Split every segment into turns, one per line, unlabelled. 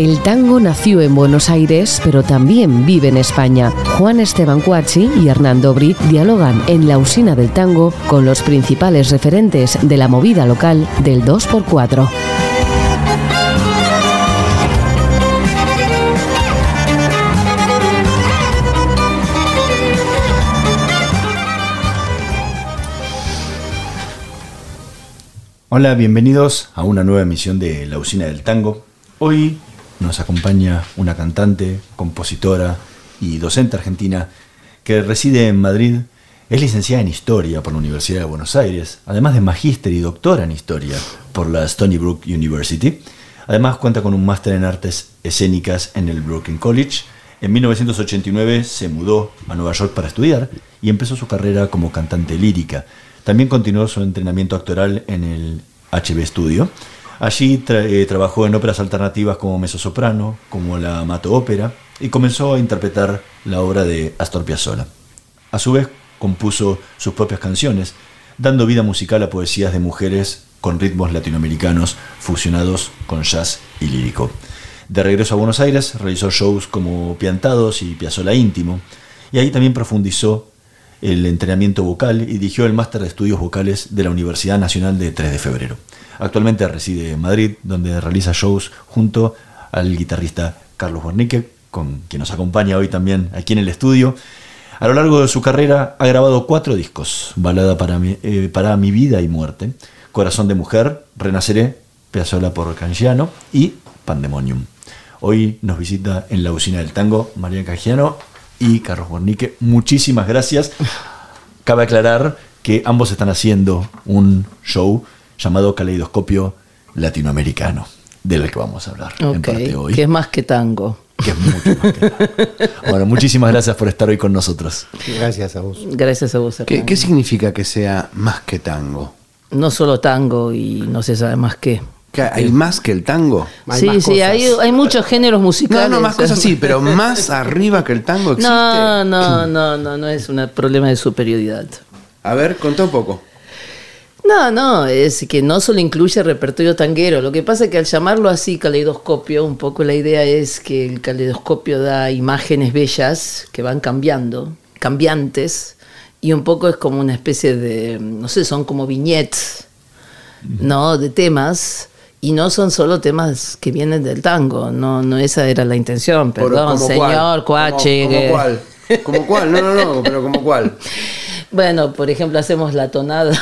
El tango nació en Buenos Aires, pero también vive en España. Juan Esteban Cuachi y Hernán Dobri dialogan en la usina del tango con los principales referentes de la movida local del 2x4.
Hola, bienvenidos a una nueva emisión de La Usina del Tango. Hoy nos acompaña una cantante, compositora y docente argentina que reside en Madrid. Es licenciada en Historia por la Universidad de Buenos Aires, además de magíster y doctora en Historia por la Stony Brook University. Además cuenta con un máster en artes escénicas en el Brooklyn College. En 1989 se mudó a Nueva York para estudiar y empezó su carrera como cantante lírica. También continuó su entrenamiento actoral en el HB Studio. Allí eh, trabajó en óperas alternativas como mezzosoprano, como la Mato Ópera, y comenzó a interpretar la obra de Astor Piazzolla. A su vez, compuso sus propias canciones, dando vida musical a poesías de mujeres con ritmos latinoamericanos fusionados con jazz y lírico. De regreso a Buenos Aires, realizó shows como Piantados y Piazzolla Íntimo, y ahí también profundizó el entrenamiento vocal y dirigió el máster de estudios vocales de la Universidad Nacional de 3 de Febrero. Actualmente reside en Madrid, donde realiza shows junto al guitarrista Carlos Bornique, con quien nos acompaña hoy también aquí en el estudio. A lo largo de su carrera ha grabado cuatro discos, Balada para mi, eh, para mi vida y muerte, Corazón de mujer, Renaceré, Piazzolla por Cangiano y Pandemonium. Hoy nos visita en la usina del tango María Cangiano y Carlos Bornique. Muchísimas gracias. Cabe aclarar que ambos están haciendo un show llamado Caleidoscopio Latinoamericano, del que vamos a hablar en parte hoy.
Que es más que tango.
Que es mucho más que tango. Bueno, muchísimas gracias por estar hoy con nosotros.
Gracias a vos.
Gracias a vos.
¿Qué, qué significa que sea más que tango?
No solo tango y no se sabe más qué.
¿Que ¿Hay más que el tango?
sí, sí, hay, hay muchos géneros musicales.
No, no, más cosas sí, pero más arriba que el tango existe.
No, no, no, no, no es un problema de superioridad.
A ver, contá un poco.
No, no, es que no solo incluye repertorio tanguero. Lo que pasa es que al llamarlo así caleidoscopio, un poco la idea es que el caleidoscopio da imágenes bellas que van cambiando, cambiantes, y un poco es como una especie de, no sé, son como viñetes, ¿no? De temas. Y no son solo temas que vienen del tango, no, no esa era la intención, perdón,
¿como
señor
cuál?
Cuache.
¿Como,
que-
como cuál? ¿Como cuál? No, no, no, pero como cuál.
Bueno, por ejemplo, hacemos la tonada,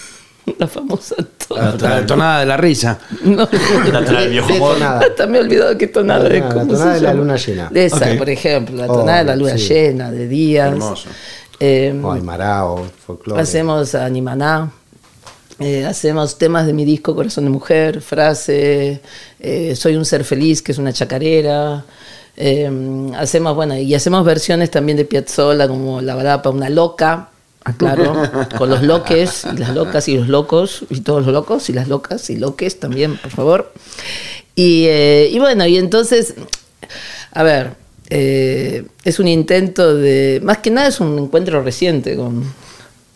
la famosa tonada.
La, la tonada de la risa.
No.
La tonada del viejo
De.
Hasta me he olvidado qué tonada
La
es.
tonada, la
¿cómo
tonada
se
de la luna llena.
Esa,
Ok.
por ejemplo, la
Oh,
tonada de la luna
sí.
llena, de días.
Hermoso.
Eh,
O Aymarao, folclore.
hacemos Animaná. Eh, hacemos temas de mi disco Corazón de Mujer, frase, eh, Soy un ser feliz, que es una chacarera. Eh, hacemos, bueno, y hacemos versiones también de Piazzolla, como La balada para una loca, aclaro, con los loques, y las locas y los locos, y todos los locos, y las locas y loques también, por favor. Y, y bueno, y entonces, a ver, es un intento de, más que nada es un encuentro reciente con,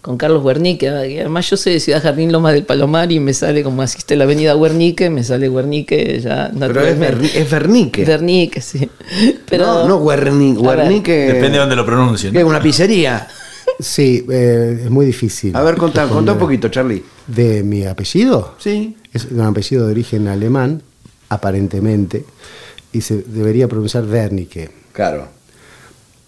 con Carlos Guernique, que además yo soy de Ciudad Jardín Lomas del Palomar y me sale como asiste la avenida Guernique, me sale Guernique ya
Pero es, es Vernique.
Guernique, sí. Pero,
no, no Guerni-
A ver.
Guernique.
Depende de dónde lo pronuncien.
¿Qué, ¿Una pizzería?
Sí, eh, es muy difícil.
A ver, contá, contá un poquito, Charlie.
¿De mi apellido?
Sí.
Es un apellido de origen alemán, aparentemente, y se debería pronunciar Wernicke,
Claro.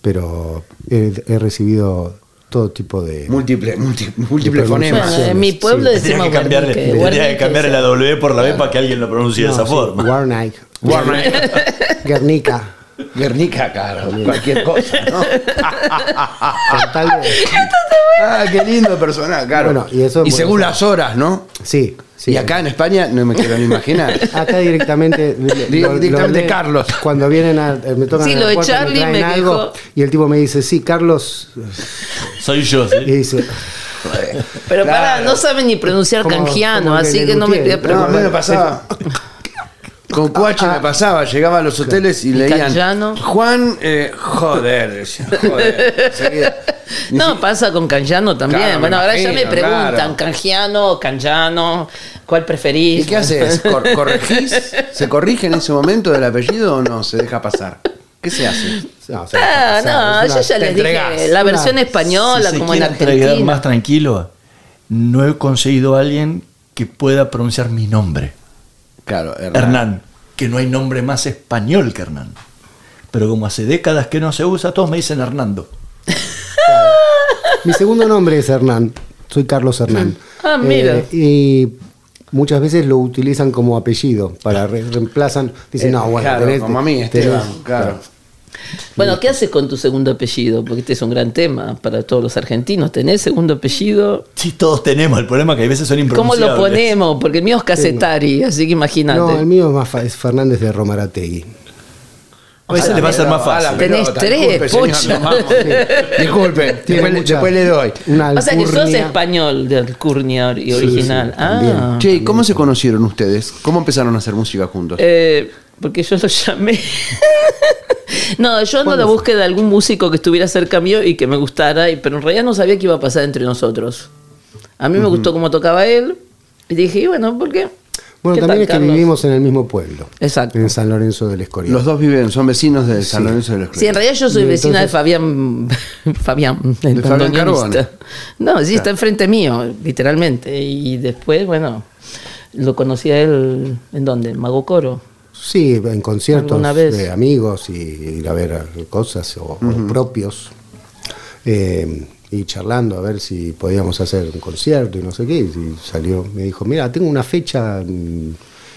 pero he, he recibido todo tipo de...
Múltiple, múlti- múltiples
pronunciación.
fonemas.
Bueno, en mi pueblo
Sí.
decimos
Tendría que cambiarle,
Guernique.
tendría que
sí.
la W por la B para que alguien lo pronuncie de
No,
esa
sí,
forma.
Warnike.
Warner.
Guernica.
Guernica, claro. Cualquier cosa, ¿no?
Tal de-
ah, qué lindo personaje, claro.
Bueno, y eso-
según las horas, ¿no?
Sí, sí.
Y acá en España no me quiero ni imaginar.
Acá directamente. lo-
directamente Carlos.
Cuando vienen a. eh, Me tocan
Sí,
a
lo
la
de
puerta,
Charlie
traen
me
algo. Y el tipo me dice: Sí, Carlos.
Soy yo, ¿sí?
Y dice:
Pero
Claro.
para, no saben ni pronunciar
Como-
canjiano,
como
así que no me quería
No, a mí me pasaba. Con Cuache me pasaba, llegaba a los hoteles y,
¿Y
leían. Juan, eh, joder, decía, joder. enseguida.
No, pasa con Canjano también.
Claro,
bueno, ahora ya me preguntan,
claro.
Canjiano, Canjano, ¿Cuál preferís?
¿Y qué haces? ¿Cor- ¿Corregís? ¿Se corrige en ese momento del apellido o no? ¿Se deja pasar? ¿Qué se hace?
No,
Ah, no,
una-
yo ya les dije, la
Una-
versión española,
si se
como en Argentina.
más tranquilo, no he conseguido a alguien que pueda pronunciar mi nombre.
Claro,
Hernán, que no hay nombre más español que Hernán. Pero como hace décadas que no se usa, todos me dicen Hernando.
Mi segundo nombre es Hernán. Soy Carlos Hernán.
Ah, mira.
Eh, y muchas veces lo utilizan como apellido para re- reemplazan. Dicen,
Eh,
no, bueno,
claro,
tenés-
como a mí, Esteban,
tenés-
claro.
Bueno, ¿qué haces con tu segundo apellido? Porque este es un gran tema para todos los argentinos. ¿Tenés segundo apellido?
Sí, todos tenemos. El problema es que a veces son
¿Cómo
impronunciables.
lo ponemos? Porque el mío es Casetari, así que imagínate.
No, el mío es, más es Fernández de Romarategui.
A veces les va a ser más fácil.
Tenés tres, pocha.
nos vamos. Disculpe,
Tiene
después, le doy.
Una
o sea que sos español de alcurnia y original. ah.
Che, ¿y ¿cómo se conocieron ustedes? ¿Cómo empezaron a hacer música juntos?
Eh, porque yo lo llamé. no, yo ando a la búsqueda de algún músico que estuviera cerca mío y que me gustara, pero en realidad no sabía qué iba a pasar entre nosotros. A mí me gustó cómo tocaba él, y dije, y bueno, ¿por qué?
Bueno,
¿Qué
también
tal,
es que
Carlos?
vivimos en el mismo pueblo.
Exacto.
En San Lorenzo del Escorial.
Los dos viven, son vecinos de San Lorenzo de los
Sí, en realidad yo soy vecina de Fabián, Fabián, el
De Fabián. Carbone.
No, sí, está enfrente mío, literalmente. Y después, bueno, lo conocí a él, ¿en dónde? En Mago Coro.
Sí, en conciertos
Alguna vez.
de amigos y ir a ver cosas o, o propios. eh, y charlando a ver si podíamos hacer un concierto y no sé qué. Y salió, me dijo, mira, tengo una fecha mm,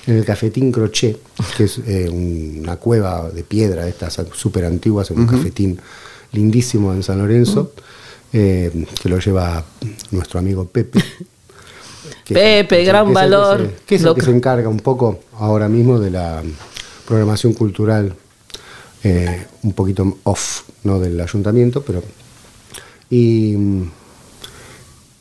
en el cafetín Crochet, que es eh, una cueva de piedra, estas súper antiguas, en un cafetín lindísimo en San Lorenzo, eh, que lo lleva nuestro amigo Pepe. que-
Pepe, gran
que es el que
valor.
que es el que- se encarga un poco ahora mismo de la programación cultural, eh, un poquito off ¿no? del ayuntamiento, pero. Y,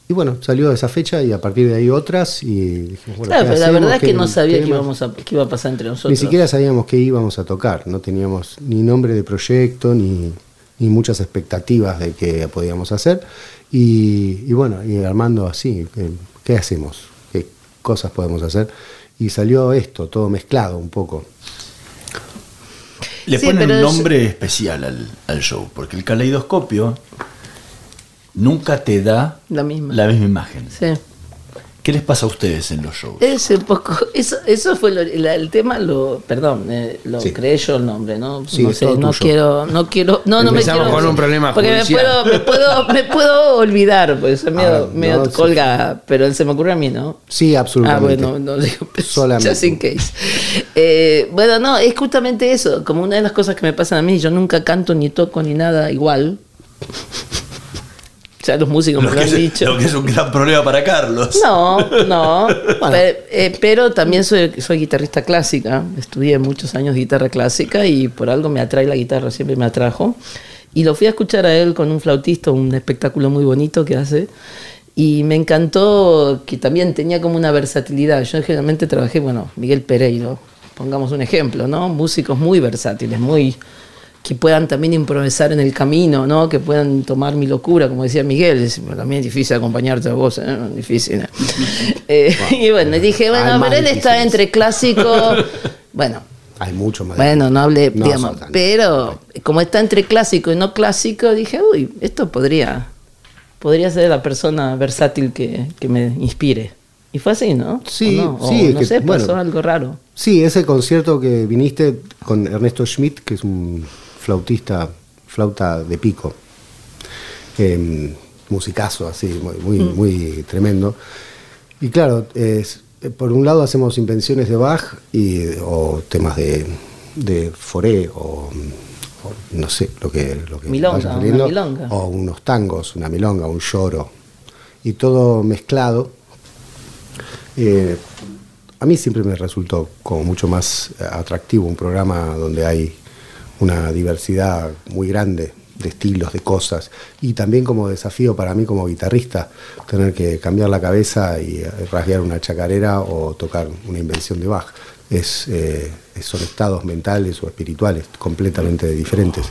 y bueno, salió esa fecha y a partir de ahí otras. Y dijimos, bueno,
Claro,
¿qué
pero la verdad es que
¿Qué-
no sabía
qué
íbamos a, qué iba a pasar entre nosotros.
Ni siquiera sabíamos qué íbamos a tocar, no teníamos ni nombre de proyecto, ni, ni muchas expectativas de qué podíamos hacer. Y, y bueno, y armando así, ¿qué, qué hacemos? ¿Qué cosas podemos hacer? Y salió esto, todo mezclado un poco.
Le
Sí,
ponen un nombre especial al, al show, porque el caleidoscopio nunca te da
La misma.
la misma imagen.
Sí.
¿Qué les pasa a ustedes en los shows?
Poco, eso, eso fue lo- la- el tema, lo, perdón, eh, lo
Sí.
creé yo el nombre, ¿no?
Sí,
no sé, no quiero, no quiero, no, no me
Empezamos
quiero.
con un problema
Porque me puedo, me puedo, me puedo olvidar, pues soy medio,
Ah,
medio
no, sí.
colga, pero se me ocurre a mí, ¿no?
Sí,
Ah,
absolutamente.
bueno, no digo,
Solamente.
just in case. Eh, bueno, no, es justamente eso, como una de las cosas que me pasan a mí, yo nunca canto ni toco ni nada igual. Ya los músicos me
Lo
han
es,
dicho.
lo que es un gran problema para Carlos.
No, no. Eh, pero, también soy, soy guitarrista clásica. Estudié muchos años guitarra clásica y por algo me atrae la guitarra, siempre me atrajo. Y lo fui a escuchar a él con un flautista, un espectáculo muy bonito que hace. Y me encantó que también tenía como una versatilidad. Yo generalmente trabajé, bueno, Miguel Pereiro, pongamos un ejemplo, ¿no? Músicos muy versátiles, muy que puedan también improvisar en el camino, ¿no? Que puedan tomar mi locura, como decía Miguel. Es- también es difícil acompañarte a vos, ¿eh? Difícil. ¿eh? Eh, y bueno, dije, bueno, pero él está entre clásico. Bueno,
Hay mucho más.
bueno, no hablé,
No,
digamos, pero como está entre clásico y no clásico, dije, uy, esto podría, podría ser la persona versátil que, que me inspire. Y fue así, ¿no?
Sí,
¿O no? O
sí, es
no
que,
sé, pasó
bueno.
algo raro.
Sí, ese concierto que viniste con Ernesto Schmidt, que es un flautista, flauta de pico, eh, musicazo así, muy, muy,
Mm.
muy tremendo. Y claro, es- por un lado hacemos invenciones de Bach y, o temas de, de Foré o, o no sé, lo que, lo que
Milonga, una milonga.
o unos tangos, una milonga, un lloro, y todo mezclado. Eh, a mí siempre me resultó como mucho más atractivo un programa donde hay una diversidad muy grande de estilos, de cosas, y también como desafío para mí como guitarrista, tener que cambiar la cabeza y eh, rasguear una chacarera o tocar una invención de Bach. Es, eh, son estados mentales o espirituales completamente diferentes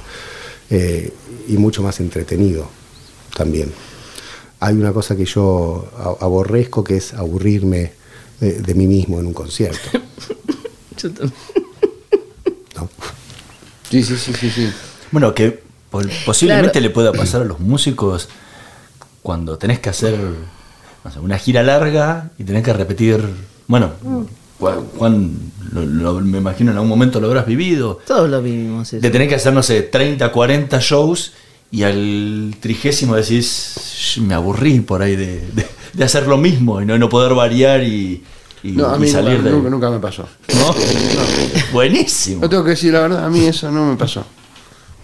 eh, y mucho más entretenido también hay una cosa que yo aborrezco que es aburrirme de, de mí mismo en un concierto.
Yo también.
Sí, sí, sí, sí, sí.
Bueno, que po- posiblemente
Claro.
le pueda pasar a los músicos cuando tenés que hacer no sé, una gira larga y tenés que repetir. Bueno, Juan, Juan, lo- lo- me imagino en algún momento lo habrás vivido.
Todos lo vivimos. eso.
De tener que hacer, no sé, 30, 40 shows y al trigésimo decís, "Sh, me aburrí por ahí de, de- de hacer lo mismo y no, no poder variar y, y-
No, a
y
mí
salir
nunca,
de
nunca, nunca me pasó.
¿No? Buenísimo.
Yo tengo que decir la verdad, a mí eso no me pasó.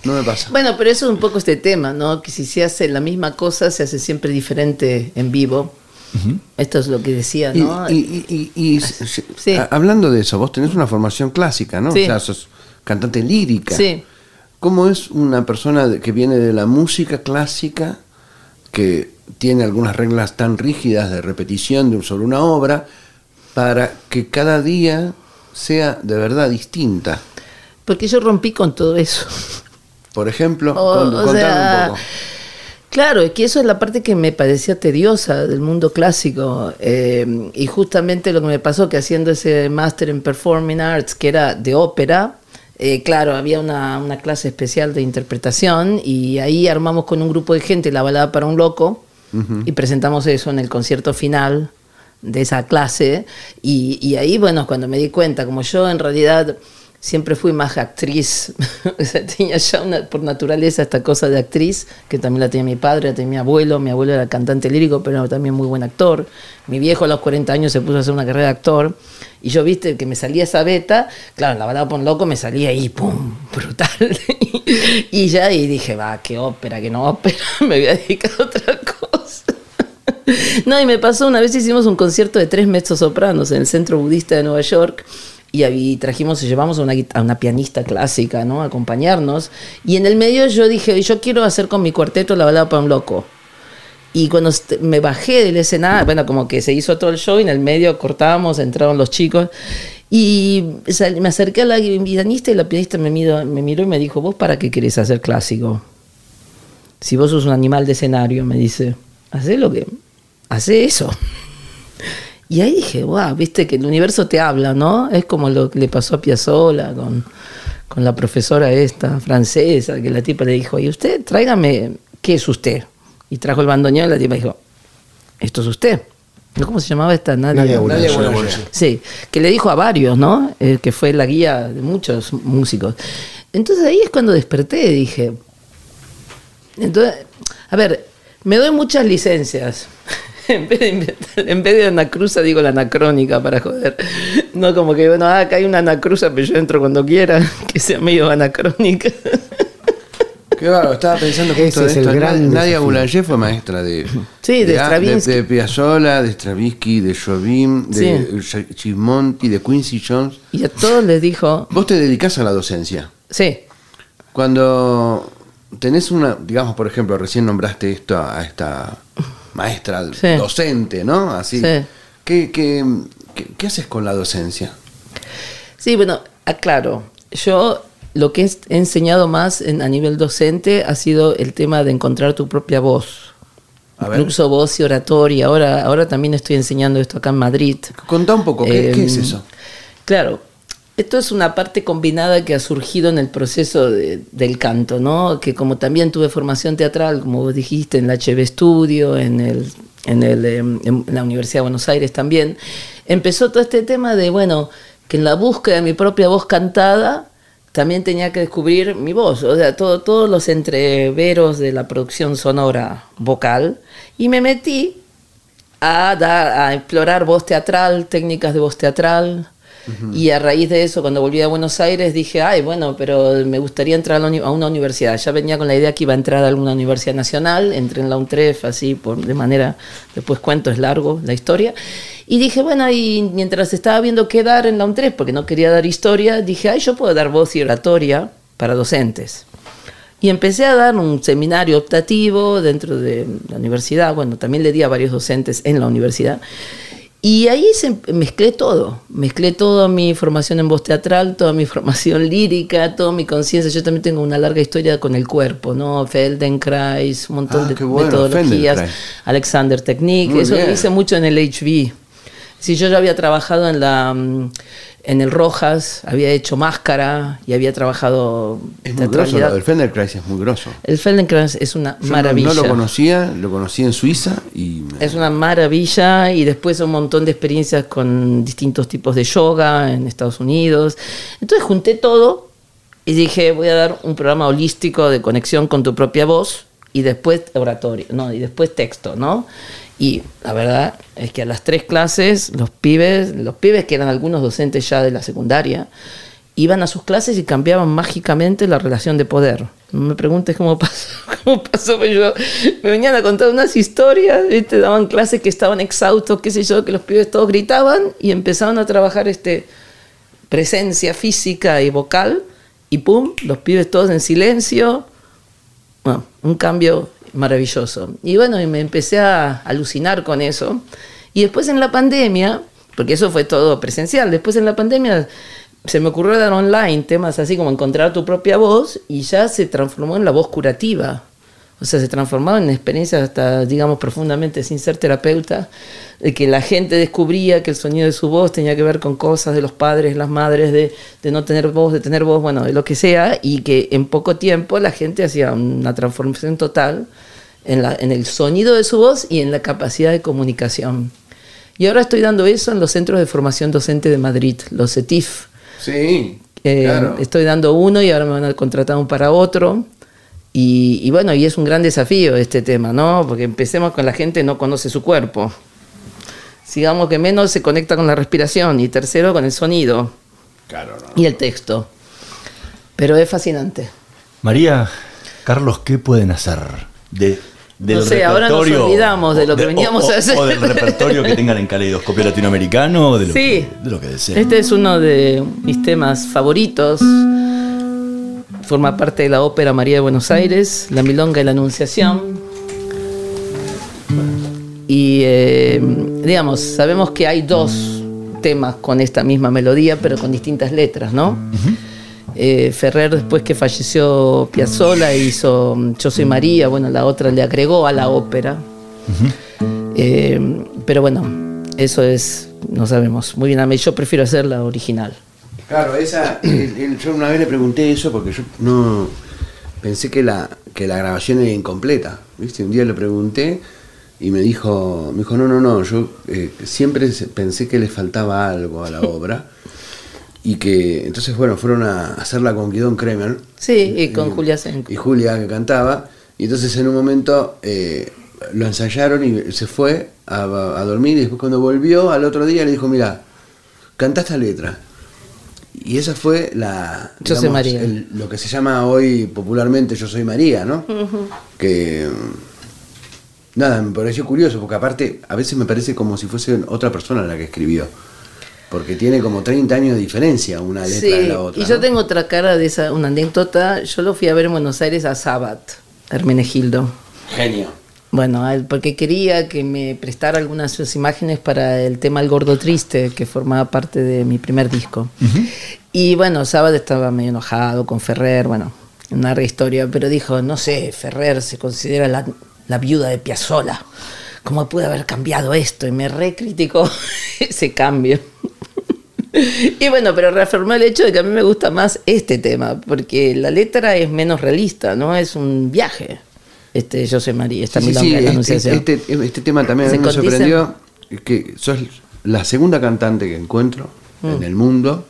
No me pasa.
Bueno, pero eso es un poco este tema, ¿no? Que si se hace la misma cosa, se hace siempre diferente en vivo. Esto es lo que decía,
Y,
¿no?
y- y- y- y- s-
Sí.
a- hablando de eso, vos tenés una formación clásica, ¿no?
Sí.
O sea, sos cantante lírica.
Sí.
¿Cómo es una persona que viene de la música clásica, que tiene algunas reglas tan rígidas de repetición de, sobre una obra, para que cada día sea de verdad distinta?
Porque yo rompí con todo eso.
Por ejemplo,
O-
con-
o
contame
sea,
un poco.
Claro, es que eso es la parte que me parecía tediosa del mundo clásico. eh, y justamente lo que me pasó que haciendo ese máster en Performing Arts, que era de ópera, eh, claro, había una, una clase especial de interpretación y ahí armamos con un grupo de gente la balada para un loco y presentamos eso en el concierto final de esa clase. Y, ahí, bueno, cuando me di cuenta, como yo en realidad siempre fui más actriz, o sea, tenía ya una- por naturaleza esta cosa de actriz, que también la tenía mi padre, la tenía mi abuelo, mi abuelo era cantante lírico, pero también muy buen actor, mi viejo a los 40 años se puso a hacer una carrera de actor, y yo viste que me salía esa beta, claro, en la balada por loco me salía ahí, ¡pum!, brutal, y ya, y dije, va, qué ópera, que no ópera, me voy a dedicar a otra cosa. No, y me pasó una vez hicimos un concierto de tres mezzosopranos en el Centro Budista de Nueva York y ahí trajimos y llevamos a una, pianista clásica, ¿no? A acompañarnos. Y en el medio yo dije, yo quiero hacer con mi cuarteto la balada para un loco. Y cuando me bajé del escenario, bueno, como que se hizo todo el show y en el medio cortábamos, entraron los chicos. Y me acerqué a la pianista y la pianista me miró, me miró y me dijo, ¿vos para qué querés hacer clásico? Si vos sos un animal de escenario, me dice, hacé lo que... Hacé eso. Y ahí dije, wow, viste que el universo te habla, ¿no? Es como lo que le pasó a Piazzolla con, con la profesora esta francesa, que la tipa le dijo, y usted, tráigame, ¿qué es usted? Y trajo el bandoneón y la tipa dijo, esto es usted. ¿No? ¿Cómo se llamaba esta? Nadia,
Nadia.
Nadia.
Sí, que le dijo a varios, ¿no? Eh, que fue la guía de muchos músicos. Entonces ahí es cuando desperté, dije. Entonces, a ver, me doy muchas licencias. En vez, de inventar- en vez de anacruza, digo la anacrónica para joder. No como que, bueno, ah, acá hay una anacruza, pero yo entro cuando quiera, que sea medio anacrónica.
Qué bárbaro, estaba pensando
Ese
justo en
es el
esto.
gran
Nadia
desafío.
Boulanger fue maestra de,
Sí, de Stravinsky.
de, de Piazzolla, de Stravinsky, de Jobim, de Ch- Chismonti, de Quincy Jones.
Y a todos les dijo,
Vos te dedicás a la docencia.
sí,
Cuando tenés una, digamos, por ejemplo, recién nombraste esto a, esta maestra
Sí.
docente, ¿no? Así.
Sí.
¿Qué, qué, qué- qué haces con la docencia?
Sí, bueno, aclaro. Yo lo que he enseñado más en- a nivel docente ha sido el tema de encontrar tu propia voz. Incluso voz y oratoria. Ahora, ahora también estoy enseñando esto acá en Madrid.
Contá un poco, ¿qué,
Eh,
qué es eso?
Claro, esto es una parte combinada que ha surgido en el proceso de- del canto, ¿no? Que como también tuve formación teatral, como vos dijiste, en la HB Studio, en, el, em, en la Universidad de Buenos Aires también, empezó todo este tema de, bueno, que en la búsqueda de mi propia voz cantada, también tenía que descubrir mi voz, o sea, todo, todos los entreveros de la producción sonora vocal, y me metí a, dar, a explorar voz teatral, técnicas de voz teatral. Y a raíz de eso, cuando volví a Buenos Aires, dije, ay, bueno, pero me gustaría entrar a, una universidad. Ya venía con la idea que iba a entrar a alguna universidad nacional, entré en la UNTREF, así, por, de manera, después cuento, es largo la historia. Y dije, bueno, y mientras estaba viendo qué dar en la UNTREF, porque no quería dar historia, dije, ay, yo puedo dar voz y oratoria para docentes. Y empecé a dar un seminario optativo dentro de la universidad. Bueno, también le di a varios docentes en la universidad. Y ahí se mezclé todo. Mezclé toda mi formación en voz teatral, toda mi formación lírica, toda mi conciencia. Yo también tengo una larga historia con el cuerpo, ¿no? Feldenkrais, un montón
Ah,
de
bueno,
metodologías. Alexander Technique.
Muy
Eso lo hice mucho en el HV. Sí, yo ya había trabajado en la mm, en el Rojas, había hecho máscara y había trabajado
Es muy grosso, del Feldenkrais es muy grosso.
El Feldenkrais es una
Yo no-
maravilla.
No, lo conocía, lo conocí en Suiza y
Es una maravilla y después un montón de experiencias con distintos tipos de yoga en Estados Unidos. Entonces junté todo y dije, voy a dar un programa holístico de conexión con tu propia voz y después oratorio, no, y después texto, ¿no? Y la verdad es que a las tres clases los pibes, los pibes que eran algunos docentes ya de la secundaria, iban a sus clases y cambiaban mágicamente la relación de poder. No me preguntes cómo pasó, cómo pasó, pero yo me venían a contar unas historias, ¿viste? daban clases que estaban exhaustos, qué sé yo, que los pibes todos gritaban y empezaban a trabajar este presencia física y vocal y pum, los pibes todos en silencio. Bueno, un cambio maravilloso. Y bueno, y me empecé a alucinar con eso. Y después en la pandemia, porque eso fue todo presencial, después en la pandemia se me ocurrió dar online temas así como encontrar tu propia voz y ya se transformó en la voz curativa. O sea, se transformaba en experiencias hasta, digamos, profundamente sin ser terapeuta, de que la gente descubría que el sonido de su voz tenía que ver con cosas de los padres, las madres, de, de no tener voz, de tener voz, bueno, de lo que sea, y que en poco tiempo la gente hacía una transformación total en, la, en el sonido de su voz y en la capacidad de comunicación. Y ahora estoy dando eso en los centros de formación docente de Madrid, los CETIF.
Sí,
Eh,
claro.
Estoy dando uno y ahora me van a contratar un para otro. Y, y bueno, y es un gran desafío este tema, ¿no? Porque empecemos con la gente no conoce su cuerpo. Sigamos que menos se conecta con la respiración y tercero con el sonido
Claro, no.
y el texto. Pero es fascinante.
María, Carlos, ¿qué pueden hacer de, del
No sé, ahora nos olvidamos de lo que veníamos
o-
a hacer.
O del repertorio que tengan en caleidoscopio latinoamericano, o de lo,
Sí.
que, de lo que deseen.
Este es uno de mis temas favoritos. Forma parte de la ópera María de Buenos Aires, La Milonga y la Anunciación. Y eh, digamos, sabemos que hay dos temas con esta misma melodía, pero con distintas letras, ¿no? Eh, Ferrer, después que falleció Piazzolla, hizo Yo soy María, bueno, la otra le agregó a la ópera. Eh, pero bueno, eso es, no sabemos. Muy bien, a mí yo prefiero hacer la original.
Claro, esa, yo una vez le pregunté eso porque yo no pensé que la, que la grabación era incompleta. ¿viste? Un día le pregunté y me dijo, me dijo, no, no, no, yo eh, siempre pensé que le faltaba algo a la obra. Y que entonces, bueno, fueron a hacerla con Guidón Kremer.
Sí, y con Julia Senko.
Y Julia que cantaba. Y entonces en un momento eh, lo ensayaron y se fue a, a dormir. Y después cuando volvió al otro día le dijo, mira, canta esta letra. Y esa fue la...
Yo soy María.
el- lo que se llama hoy popularmente Yo soy María, ¿no? Que... Nada, me pareció curioso, porque aparte a veces me parece como si fuese otra persona la que escribió. Porque tiene como 30 años de diferencia una letra
Sí,
de la otra.
y yo
¿no?
tengo otra cara de esa, una anécdota. Yo lo fui a ver en Buenos Aires a Sabat, Hermenegildo.
Genio.
Bueno, porque quería que me prestara algunas de sus imágenes para el tema El Gordo Triste, que formaba parte de mi primer disco. Y bueno, Sabat estaba medio enojado con Ferrer, bueno, una larga historia, pero dijo, no sé, Ferrer se considera la, la viuda de Piazzolla. ¿Cómo puede haber cambiado esto? Y me recriticó ese cambio. Y bueno, pero reafirmó el hecho de que a mí me gusta más este tema, porque la letra es menos realista, ¿no? Es un viaje. Este, yo soy María, esta
Sí,
milonga
sí,
de la
este,
anunciación.
este- este tema también a
Se
mí me sorprendió que sos la segunda cantante que encuentro en el mundo.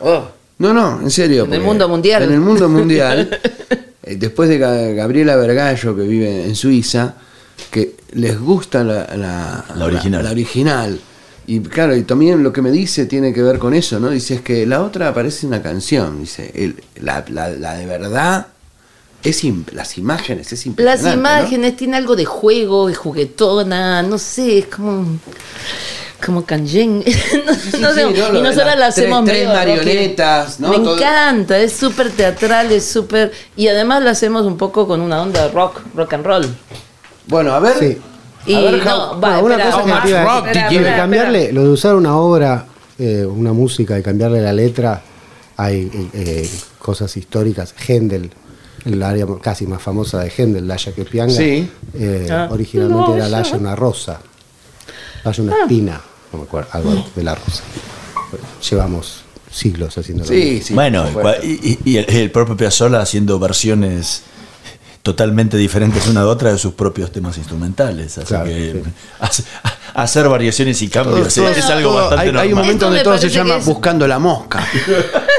Oh,
No, no, en serio.
En el mundo mundial.
En el mundo mundial. eh, después de Ga- Gabriela Vergallo, que vive en Suiza, que les gusta la, la,
La original.
la original. Y claro, y también lo que me dice tiene que ver con eso, ¿no? Dice, es que la otra parece una canción. Dice, el- la, la- la de verdad, es las imágenes, es
Las
impresionante. ¿no?
imágenes tienen algo de juego, de juguetona, no sé, es como. Como Kanjen. no, no
sí,
sé,
no, lo
y
de
nosotros
las
la hacemos
tres- tres
medio
marionetas, ¿no?
Me
Todo-
encanta, es súper teatral, es súper. Y además la hacemos un poco con una onda rock, rock and roll.
Bueno, a ver.
Sí.
Y
A ver,
no, va,
Bueno, una cosa que iba
espera,
cambiarle, lo de usar una obra, eh, una música y cambiarle la letra, hay eh, cosas históricas. Händel, el área casi más famosa de Händel, Laya que Pianga,
Sí.
eh,
Ah.
originalmente era Laya una rosa, Laya una espina. no me acuerdo, algo de la Rosa. Llevamos siglos haciendo
Sí, sí.
bueno, y, y- y el, el propio Piazzolla haciendo versiones totalmente diferentes una de otra de sus propios temas instrumentales. Así
Claro,
que
sí.
hace- hacer variaciones y cambios
Todo-
es, algo
todo-
bastante
hay, hay un
normal.
momento
Esto
donde todo se llama
es-
buscando la mosca.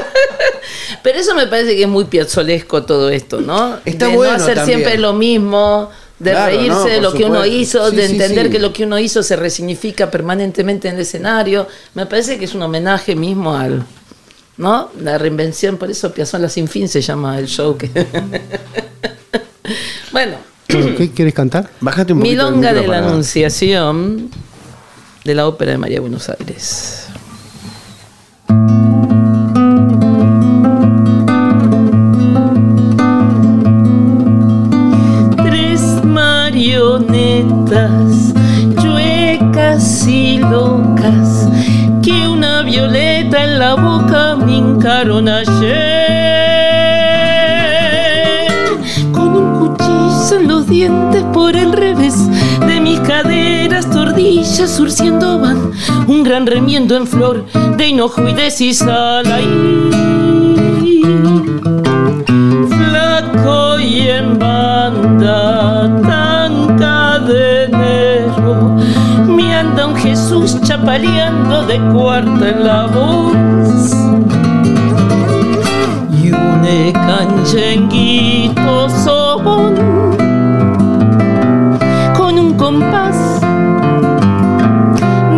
Pero eso me parece que es muy piazzolesco todo esto, ¿no?
Está
de
bueno
no hacer
también.
siempre lo mismo, de
Claro,
reírse
no,
de lo que uno hizo,
Sí,
de entender
sí.
que lo que uno hizo se resignifica permanentemente en el escenario. Me parece que es un homenaje mismo al, ¿no? La reinvención, por eso Piazzolla sin fin se llama el show que Bueno,
¿Qué quieres cantar?
Bájate un poquito
Milonga de la
para-
Anunciación de la Ópera de María Buenos Aires. Ayer. Con un cuchillo en los dientes por el revés de mis caderas tordillas surciendo van. Un gran remiendo en flor de hinojo y de sisal ahí flaco y en banda tan cadenero me anda un Jesús chapaleando de cuarta en la voz y un canchenguito sobón con un compás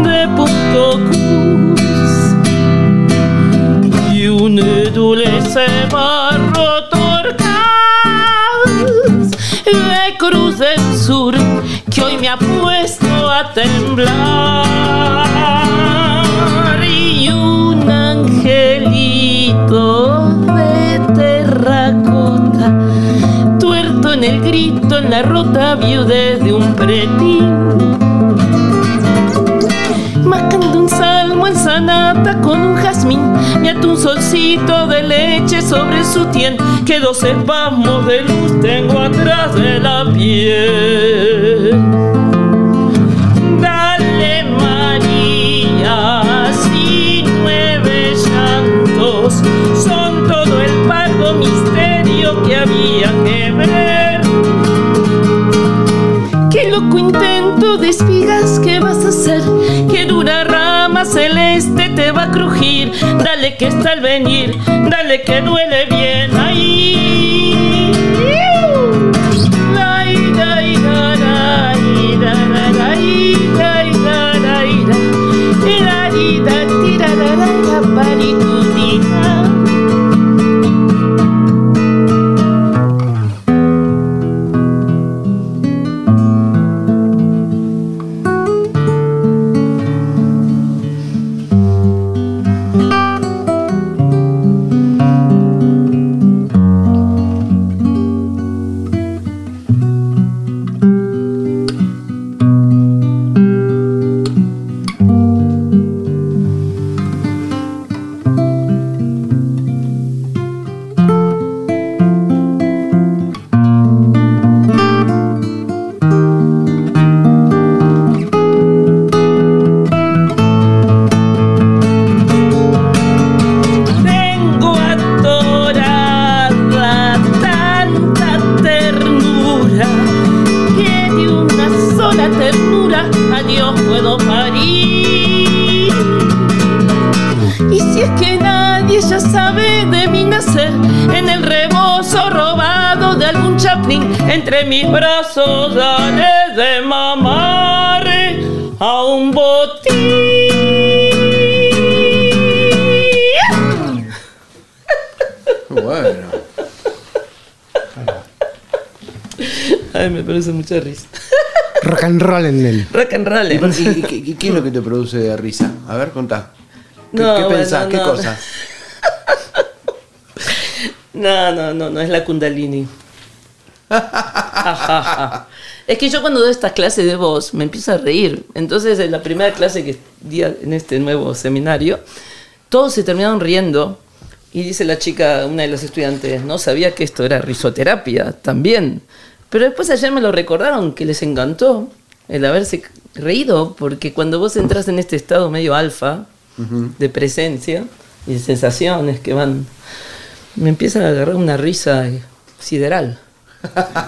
de punto cruz y un dulce barro torcas de cruz del sur que hoy me ha puesto a temblar grito en la rota viudez de un pretil Macando un salmo en sanata con un jazmín Me un solcito de leche sobre su tien Que dos espasmos de luz tengo atrás de la piel Que está al venir, dale que duele bien en el rebozo robado de algún chaplín, entre mis brazos daré de mamar a un botín.
Bueno.
Ay, me parece mucha risa.
Rock and roll en el.
Rock and roll.
¿Y, y- y qué- y qué es lo que te produce risa? A ver, contá. ¿Qué,
No,
qué
bueno,
pensás? ¿Qué
no.
cosas?
No, no, no, no es la Kundalini. Es que yo cuando doy estas clases de voz me empiezo a reír. Entonces, en la primera clase que di en este nuevo seminario, todos se terminaron riendo. Y dice la chica, una de las estudiantes, no sabía que esto era risoterapia también. Pero después ayer me lo recordaron que les encantó el haberse reído porque cuando vos entras en este estado medio alfa de presencia y de sensaciones que van, me empieza a agarrar una risa sideral.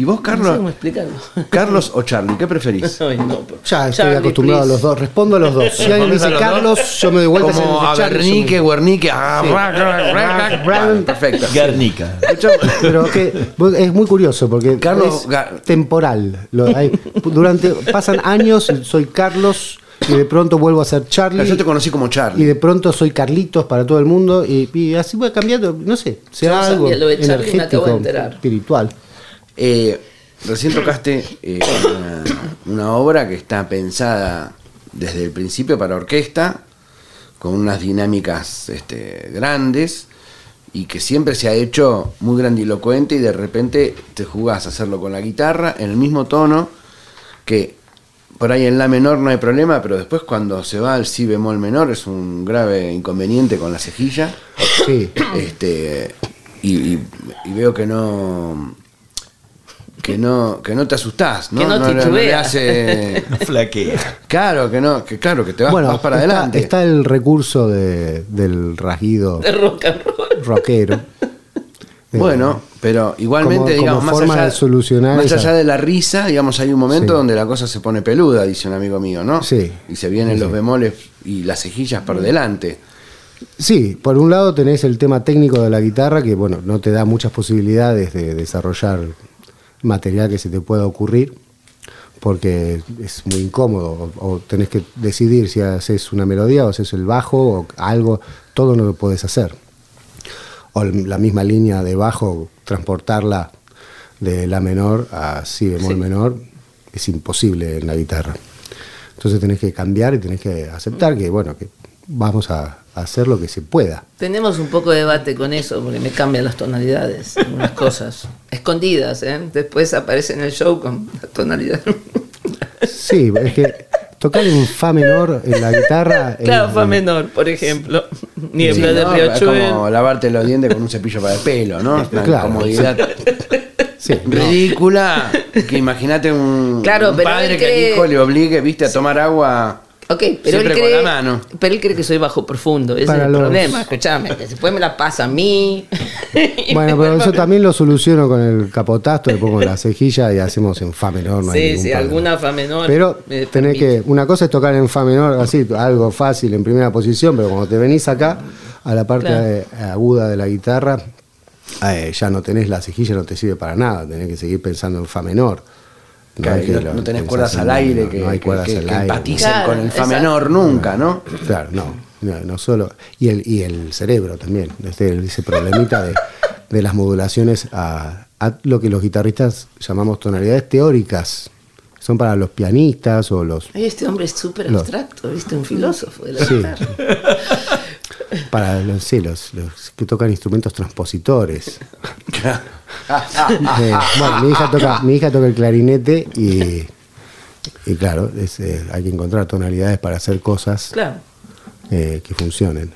¿Y vos,
No sé
Carlos?
cómo explicarlo.
Carlos o Charlie, ¿qué preferís?
Ay, no, por-
Ya estoy
Charlie,
acostumbrado
please.
a los dos. Respondo a los dos. Si alguien me dice
¿Respondes a dos?
Carlos, yo me doy vuelta.
Como Abernique, Guernique.
Brown.
Perfecto.
Guernica.
Pero que es muy curioso porque
Carlos
es temporal. Lo- hay- durante pasan años, soy Carlos y de pronto vuelvo a ser Charlie.
Yo te conocí como
y
Charlie.
de pronto soy Carlitos para todo el mundo y, y así voy cambiando, no sé, será
Yo
algo
lo de Charlie, me acabo de
energético,
enterar.
espiritual.
Eh, recién tocaste eh, una, una obra que está pensada desde el principio para orquesta, con unas dinámicas este, grandes y que siempre se ha hecho muy grandilocuente y de repente te jugás a hacerlo con la guitarra en el mismo tono que por ahí en la menor no hay problema, pero después cuando se va al si bemol menor es un grave inconveniente con la cejilla.
Sí.
Este, y, y- y veo que no que no que no te asustás, ¿no?
Que no
le- le
titubea.
hace
Flaquea.
claro que no, que claro que te vas,
bueno,
vas para
está,
adelante.
está el recurso de- del rasguido
De rock and roll.
rockero.
Bueno, pero igualmente,
como-
digamos,
como
más,
forma
allá,
de solucionar
más allá de la risa, digamos, hay un momento
Sí.
donde la cosa se pone peluda, dice un amigo mío, ¿no?
Sí.
Y se vienen
Sí,
los bemoles y las cejillas por delante.
Sí, por un lado tenés el tema técnico de la guitarra que bueno, no te da muchas posibilidades de desarrollar material que se te pueda ocurrir porque es muy incómodo o, o tenés que decidir si haces una melodía o haces el bajo o algo, todo no lo podés hacer. O la misma línea de bajo, transportarla de la menor a si bemol
Sí.
menor es imposible en la guitarra. Entonces tenés que cambiar y tenés que aceptar que, bueno, que vamos a hacer lo que se pueda.
Tenemos un poco de debate con eso, porque me cambian las tonalidades, algunas cosas. Escondidas, ¿eh? Después aparece en el show con la tonalidad.
Sí, es que tocar en fa menor en la guitarra.
claro, fa menor, por ejemplo.
Sí,
Niebla de
¿no?
Río
Es como lavarte los dientes con un cepillo para el pelo, ¿no? Es una
Claro.
comodidad
Sí, no.
ridícula. Que imagínate un,
Claro,
un
pero
padre
él
que al hijo le obligue, viste, a tomar agua.
Ok, pero él,
Siempre con
cree,
la mano.
pero él cree que soy bajo profundo. Ese
Para
es el
los-
problema, escúchame. Que después me la pasa a mí. Y
Bueno,
me
pero eso también lo soluciono con el capotasto, le pongo la cejilla y hacemos en fa menor. No hay
Sí,
ningún
sí,
problema.
alguna fa menor.
Pero
me
tenés
permite.
que. Una cosa es tocar en fa menor, así, algo fácil en primera posición, pero cuando te venís acá, a la parte
Claro.
eh, aguda de la guitarra, eh, ya no tenés la cejilla, no te sirve para nada, tenés que seguir pensando en fa menor.
Que
que
no,
lo
no tenés cuerdas al aire que,
no hay
que-
cuerdas
que-
al
que
aire.
empaticen
Claro,
con el fa
exacto.
menor nunca, ¿no?
Claro, no, no, no solo. Y el, y el cerebro también, este, ese problemita de, de las modulaciones a, a lo que los guitarristas llamamos tonalidades teóricas. Son para los pianistas o los.
Este hombre es súper abstracto, ¿viste? Un filósofo de la
Sí.
guitarra.
Para los, sí, los, los que tocan instrumentos transpositores. Eh, bueno, mi hija, toca, mi hija toca el clarinete y, y claro, es, eh, hay que encontrar tonalidades para hacer cosas
Claro.
eh, que funcionen.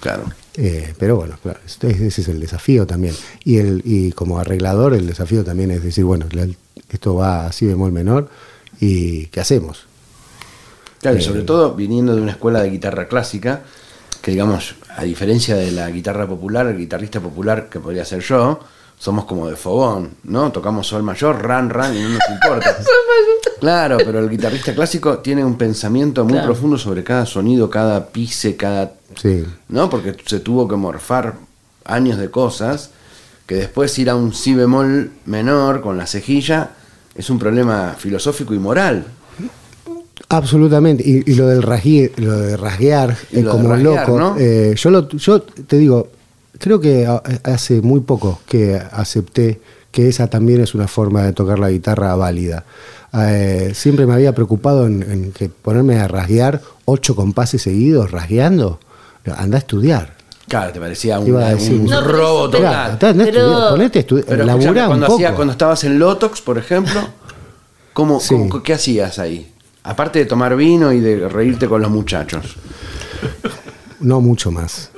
Claro.
Eh, pero bueno, claro, este- ese es el desafío también. Y, el, y como arreglador, el desafío también es decir, bueno, la- esto va así bemol menor y ¿qué hacemos?
Claro, y sobre todo viniendo de una escuela de guitarra clásica, que digamos, a diferencia de la guitarra popular, el guitarrista popular que podría ser yo, somos como de fogón, ¿no? Tocamos sol mayor, ran, ran, y no nos importa. Claro, pero el guitarrista clásico tiene un pensamiento muy
Claro.
profundo sobre cada sonido, cada pise, cada...
Sí,
¿No? Porque se tuvo que morfar años de cosas, que después ir a un si bemol menor con la cejilla es un problema filosófico y moral.
Absolutamente. Y, y lo del rasgue- lo de rasguear eh,
lo de
como
rasguear,
loco,
¿no?
eh, yo, lo, yo te digo, creo que a- hace muy poco que acepté que esa también es una forma de tocar la guitarra válida. Eh, siempre me había preocupado en, en que ponerme a rasguear ocho compases seguidos, rasgueando. Anda a estudiar.
Claro, te parecía un,
Iba a decir-
un
No, pero
robo
pero-
total.
Claro, está- no
Pero-
estudiá, ponete a estudiar,
Pero
laburá
escuchame,
un
cuando,
poco.
hacía- cuando estabas en Lotox, por ejemplo, ¿cómo,
Sí.
cómo- ¿qué hacías ahí? Aparte de tomar vino y de reírte con los muchachos.
No mucho más.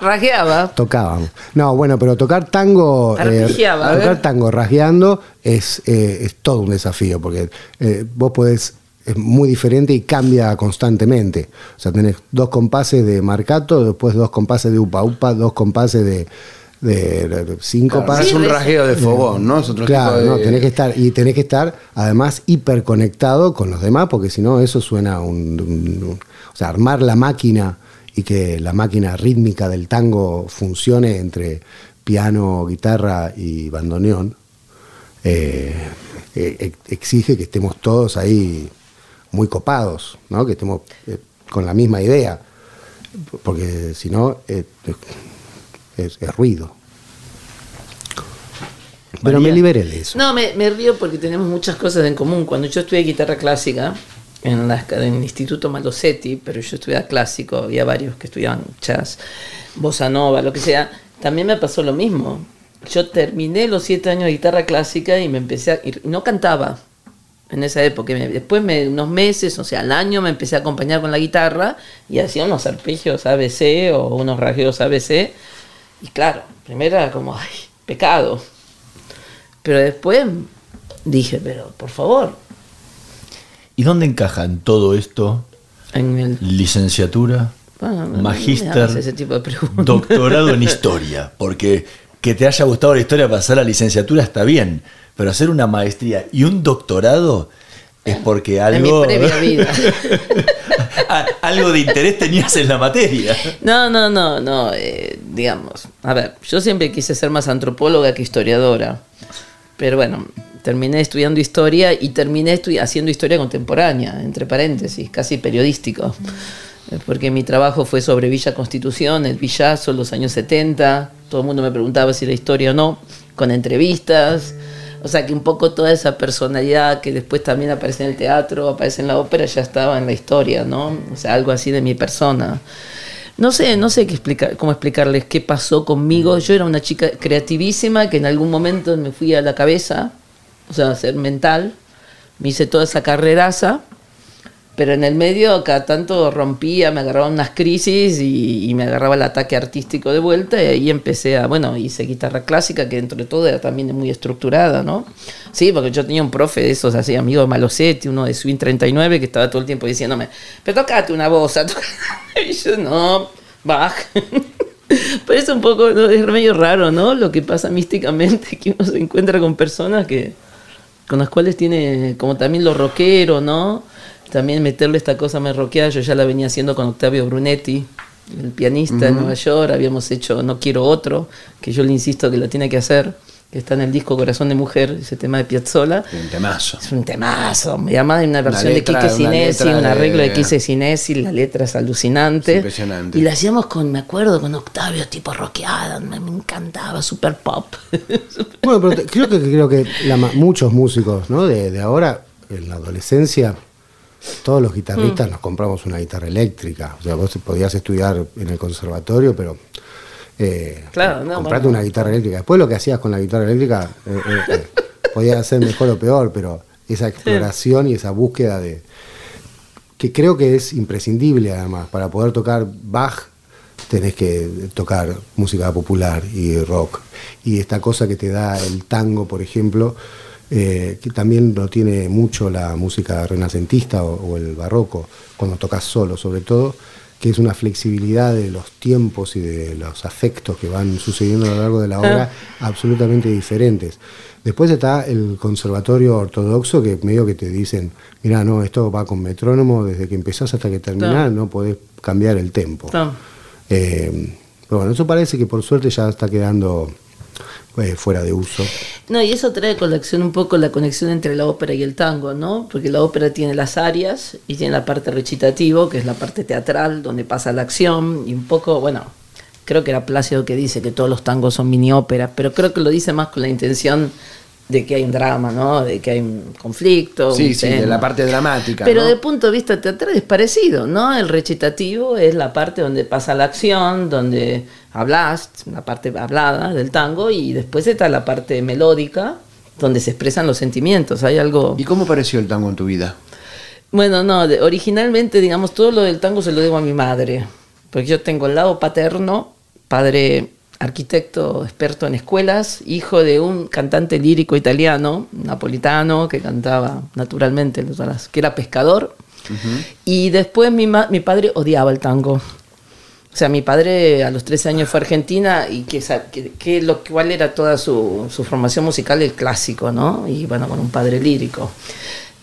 Rajeaba.
Tocábamos. No, bueno, pero tocar tango. eh, tocar tango rasgueando es, eh, es todo un desafío, porque eh, vos podés. Es muy diferente y cambia constantemente. O sea, tenés dos compases de marcato, después dos compases de upa upa, dos compases de, de, cinco
Claro, es un rasgueo de fogón, ¿no? Es otro
Claro,
tipo de...
no, tenés que estar, y tenés que estar además hiperconectado con los demás, porque si no, eso suena un, un- un- O sea, armar la máquina y que la máquina rítmica del tango funcione entre piano, guitarra y bandoneón, eh, eh, ex- exige que estemos todos ahí muy copados, ¿no? Que estemos eh, con la misma idea, porque si no, eh, es, es ruido. Pero me liberé de eso.
No, me, me río porque tenemos muchas cosas en común. Cuando yo estudié guitarra clásica en, la, en el Instituto Malosetti, pero yo estudiaba clásico, había varios que estudiaban jazz, bossa nova, lo que sea, también me pasó lo mismo. Yo terminé los siete años de guitarra clásica y me empecé a... y no cantaba en esa época. Después, me, unos meses, o sea, al año me empecé a acompañar con la guitarra y hacía unos arpegios ABC o unos rasgueos ABC. Y claro, primero era como, ay, pecado. Pero después dije, pero por favor,
¿Y dónde encaja en todo esto
en el...
licenciatura,
Bueno,
magíster, doctorado en historia? Porque que te haya gustado la historia para hacer la licenciatura está bien, pero hacer una maestría y un doctorado es porque
En mi
algo,
previa vida.
A- algo de interés tenías en la materia.
No, no, no, no, eh, digamos, a ver, yo siempre quise ser más antropóloga que historiadora, pero bueno, terminé estudiando historia y terminé estu- haciendo historia contemporánea, entre paréntesis, casi periodístico, eh, porque mi trabajo fue sobre Villa Constitución, el Villazo, los años 70, todo el mundo me preguntaba si era historia o no, con entrevistas, o sea que un poco toda esa personalidad que después también aparece en el teatro, aparece en la ópera, ya estaba en la historia, ¿no? O sea, algo así de mi persona. No sé, no sé qué cómo explicarles qué pasó conmigo. Yo era una chica creativísima que en algún momento me fui a la cabeza, o sea, a ser mental. Me hice toda esa carreraza, pero en el medio cada tanto rompía, me agarraban unas crisis y, me agarraba el ataque artístico de vuelta y ahí empecé a, bueno, hice guitarra clásica que dentro de todo era también muy estructurada, ¿no? Sí, porque yo tenía un profe de esos así, amigo de Malosetti, uno de Swing 39, que estaba todo el tiempo diciéndome, pero tocate una voz, y yo no, Bach. Pero es un poco, es medio raro, ¿no? Lo que pasa místicamente, que uno se encuentra con personas que, con las cuales tiene, como también lo rockero, ¿no? También meterle esta cosa más rockeada, yo ya la venía haciendo con Octavio Brunetti, el pianista de Nueva York, habíamos hecho No Quiero Otro, que yo le insisto que lo tiene que hacer, que está en el disco Corazón de Mujer, ese tema de Piazzolla.
Un temazo.
Es un temazo, y además hay una versión
letra-
de Quique Sinesi, un arreglo de,
de-
Quique Sinesi, la letra es alucinante.
Es impresionante.
Y la hacíamos con, me acuerdo, con Octavio, tipo rockeada, me, me encantaba, super pop.
Bueno, pero te- creo que, creo que la muchos músicos ¿no? de, de ahora, en la adolescencia, todos los guitarristas nos compramos una guitarra eléctrica. O sea, vos podías estudiar en el conservatorio, pero eh,
Claro, no,
comprate
bueno.
una guitarra eléctrica. Después lo que hacías con la guitarra eléctrica eh, eh, eh, podía ser mejor o peor, pero esa exploración y esa búsqueda de que creo que es imprescindible además para poder tocar Bach tenés que tocar música popular y rock y esta cosa que te da el tango por ejemplo eh, que también lo tiene mucho la música renacentista o, o el barroco cuando tocas solo sobre todo que es una flexibilidad de los tiempos y de los afectos que van sucediendo a lo largo de la obra absolutamente diferentes. Después está el conservatorio ortodoxo que medio que te dicen, mira, no, esto va con metrónomo desde que empezás hasta que terminás,
Claro.
no podés cambiar el tempo. Eh, pero bueno, eso parece que por suerte ya está quedando eh, fuera de uso.
No, y eso trae colección un poco la conexión entre la ópera y el tango, ¿no? Porque la ópera tiene las arias y tiene la parte recitativo, que es la parte teatral, donde pasa la acción, y un poco, bueno, creo que era Plácido que dice que todos los tangos son mini óperas, pero creo que lo dice más con la intención de que hay un drama, ¿no? De que hay un conflicto.
Sí,
un
sí, de la parte dramática.
Pero
¿no?
de punto de vista teatral es parecido, ¿no? El recitativo es la parte donde pasa la acción, donde hablas, la parte hablada del tango, y después está la parte melódica, donde se expresan los sentimientos. Hay algo...
¿Y cómo pareció el tango en tu vida?
Bueno, no, originalmente, digamos, todo lo del tango se lo debo a mi madre, Porque yo tengo el lado paterno, padre arquitecto experto en escuelas, hijo de un cantante lírico italiano, napolitano, que cantaba naturalmente, que era pescador. Y después mi, mi padre odiaba el tango. O sea, mi padre a los 13 años fue a Argentina y que, que, lo cual era toda su, su, formación musical el clásico, ¿no? Y bueno, con un padre lírico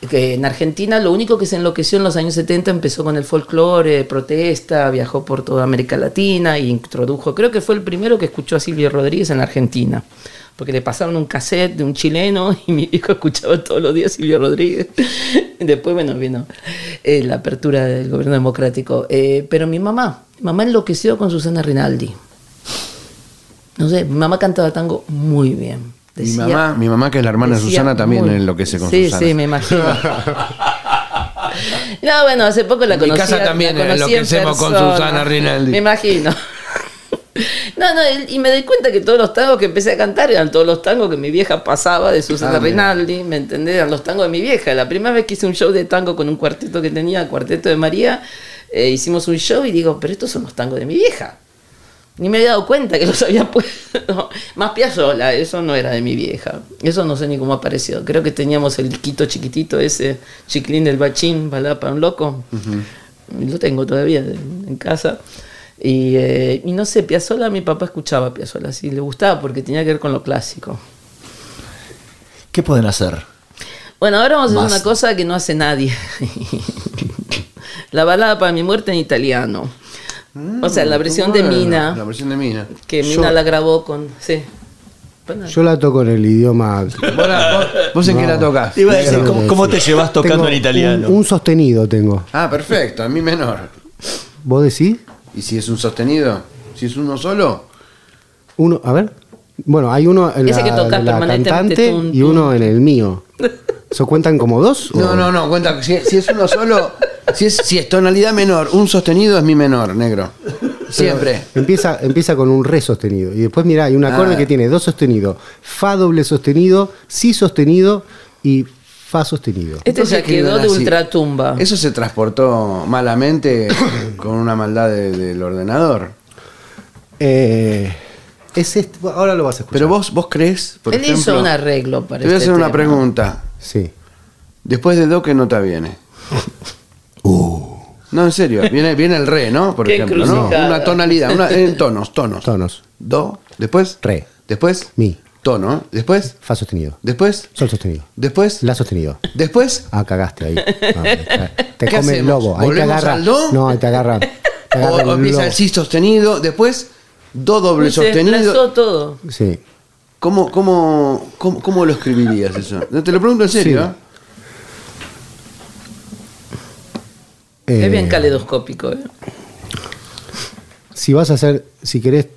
que en Argentina lo único que se enloqueció en los años 70 empezó con el folclore, protesta, viajó por toda América Latina e introdujo, creo que fue el primero que escuchó a Silvio Rodríguez en Argentina, porque le pasaron un cassette de un chileno y mi hijo escuchaba todos los días Silvio Rodríguez. Después, bueno, vino eh, la apertura del gobierno democrático. Eh, pero mi mamá, mi mamá enloqueció con Susana Rinaldi. No sé, mi mamá cantaba tango muy bien
mi, mamá, mi mamá, que es la hermana de Susana, también en enloquece con
sí,
Susana.
Sí, sí, me imagino. no, bueno, hace poco la conocí.
En mi casa también enloquecemos con Susana Rinaldi.
Me imagino. No, no, y me di cuenta que todos los tangos que empecé a cantar eran todos los tangos que mi vieja pasaba de Susana ah, Rinaldi, ¿me entendés? Eran los tangos de mi vieja. La primera vez que hice un show de tango con un cuarteto que tenía, Cuarteto de María, eh, hicimos un show y digo, pero estos son los tangos de mi vieja. Ni me había dado cuenta que los había puesto. Más Piazzola, eso no era de mi vieja. Eso no sé ni cómo apareció. Creo que teníamos el quito chiquitito ese, chiquilín del bachín, balada para un loco. Lo tengo todavía en casa. Y, eh, y, no sé, Piazzola, mi papá escuchaba Piazzola, sí, le gustaba porque tenía que ver con lo clásico.
¿Qué pueden hacer?
Bueno, ahora vamos a hacer una cosa que no hace nadie. la balada para mi muerte en italiano o sea, la versión de Mina.
La versión de Mina.
Que Mina la grabó con. Sí.
Yo la toco en el idioma.
¿Vos, en qué la tocas?
Iba a decir, ¿cómo, te llevas tocando en italiano?
Un, sostenido tengo.
Ah, perfecto, a mí menor.
¿Vos decís?
¿Y si es un sostenido? ¿Si es uno solo?
Uno, a ver. Bueno, hay uno en la, la cantante y uno en el mío. ¿Eso cuentan como dos?
No, no, no, cuenta. Si, si es uno solo, si es, si es tonalidad menor, un sostenido es mi menor, negro. Siempre.
Empieza, empieza con un re sostenido. Y después, mira, hay un acorde ah. que tiene dos sostenidos: Fa doble sostenido, Si sostenido y Fa sostenido.
Este ya quedó de ultratumba.
Eso se transportó malamente con una maldad del ordenador.
Eh, es ahora lo vas a escuchar.
Pero vos, vos crees,
por Él hizo un arreglo para
Te voy a
este
hacer una pregunta.
Sí.
Después de Do, ¿qué nota viene? No, en serio, viene, viene el re, ¿no? Por ejemplo, ¿no? Una tonalidad, una, en tonos, tonos.
Tonos.
Do, después
re.
Después
mi.
Tono, después
fa sostenido.
Después
sol sostenido.
Después
la sostenido.
Después
ah cagaste ahí. te come el lobo. Ahí te agarra. No, ahí te agarra.
o, empieza el si sostenido, después do doble sostenido.
todo.
Sí.
¿Cómo, cómo, cómo, lo escribirías eso? Te lo pregunto en serio. ¿Eh?
es bien eh, caleidoscópico. ¿eh?
Si vas a hacer, si querés,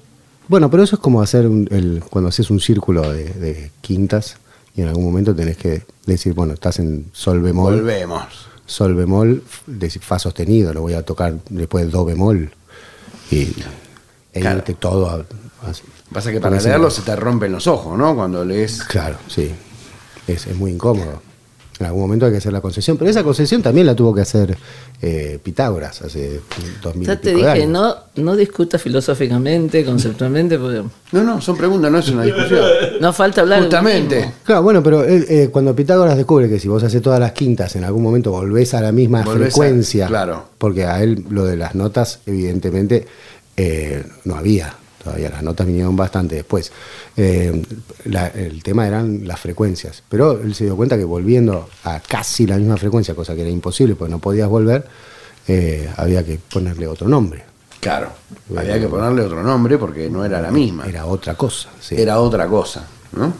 bueno, pero eso es como hacer el, cuando haces un círculo de, quintas y en algún momento tenés que decir, bueno, estás en sol bemol.
Volvemos.
Sol bemol, fa sostenido, lo voy a tocar después do bemol. Y e todo a,
Pasa que para leerlo se te rompen los ojos, ¿no? Cuando lees.
Claro, sí. Es, es muy incómodo. En algún momento hay que hacer la concesión, pero esa concesión también la tuvo que hacer eh, Pitágoras hace dos mil
Ya te dije, no, no discutas filosóficamente, conceptualmente. Porque...
No, no, son preguntas, no es una discusión.
no falta hablar.
Justamente.
Claro, bueno, pero eh, cuando Pitágoras descubre que si vos haces todas las quintas, en algún momento volvés a la misma frecuencia.
claro.
Porque a él lo de las notas, evidentemente, eh, no había todavía las notas vinieron bastante después. Eh, el tema eran las frecuencias, pero él se dio cuenta que volviendo a casi la misma frecuencia, cosa que era imposible porque no podías volver, eh, había que ponerle otro nombre.
Claro, había que ponerle otro nombre porque no era la misma.
Era otra cosa.
Era otra cosa, ¿no?